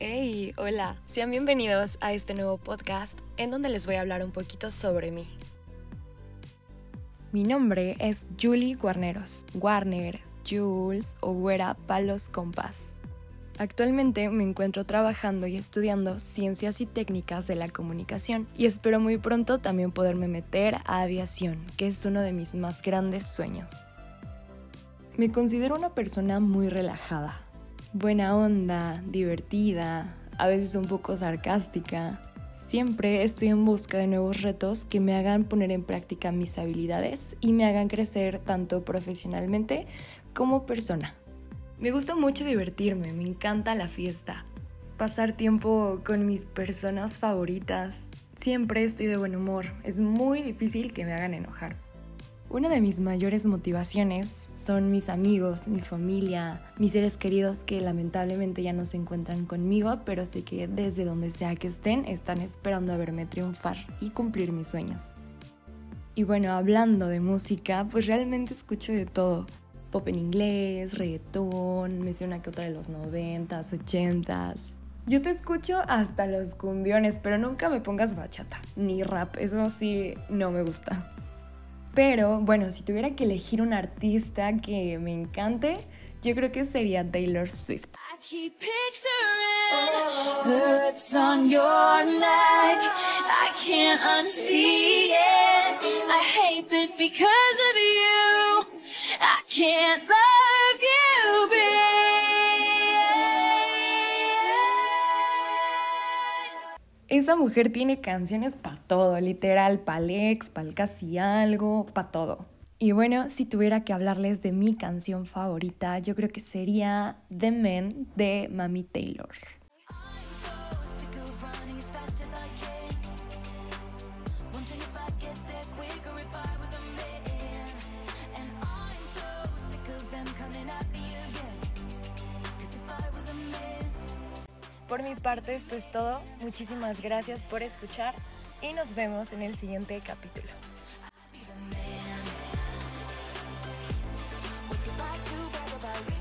Hey, hola. Sean bienvenidos a este nuevo podcast en donde les voy a hablar un poquito sobre mí. Mi nombre es Julie Guarneros. Warner, Jules o Güera Palos Compas. Actualmente me encuentro trabajando y estudiando ciencias y técnicas de la comunicación y espero muy pronto también poderme meter a aviación, que es uno de mis más grandes sueños. Me considero una persona muy relajada, buena onda, divertida, a veces un poco sarcástica. Siempre estoy en busca de nuevos retos que me hagan poner en práctica mis habilidades y me hagan crecer tanto profesionalmente como persona. Me gusta mucho divertirme, me encanta la fiesta, pasar tiempo con mis personas favoritas. Siempre estoy de buen humor, es muy difícil que me hagan enojar. Una de mis mayores motivaciones son mis amigos, mi familia, mis seres queridos que lamentablemente ya no se encuentran conmigo, pero sé que desde donde sea que estén están esperando a verme triunfar y cumplir mis sueños. Y bueno, hablando de música, pues realmente escucho de todo. Pop en inglés, reggaetón, me sé una que otra de los noventas, ochentas. Yo te escucho hasta los cumbiones, pero nunca me pongas bachata, ni rap, eso sí no me gusta. Pero bueno, si tuviera que elegir un artista que me encante, yo creo que sería Taylor Swift. Esa mujer tiene canciones para todo, literal, para ex, para casi algo, para todo. Y bueno, si tuviera que hablarles de mi canción favorita, yo creo que sería The Men de Mami Taylor. Por mi parte esto es todo. Muchísimas gracias por escuchar y nos vemos en el siguiente capítulo.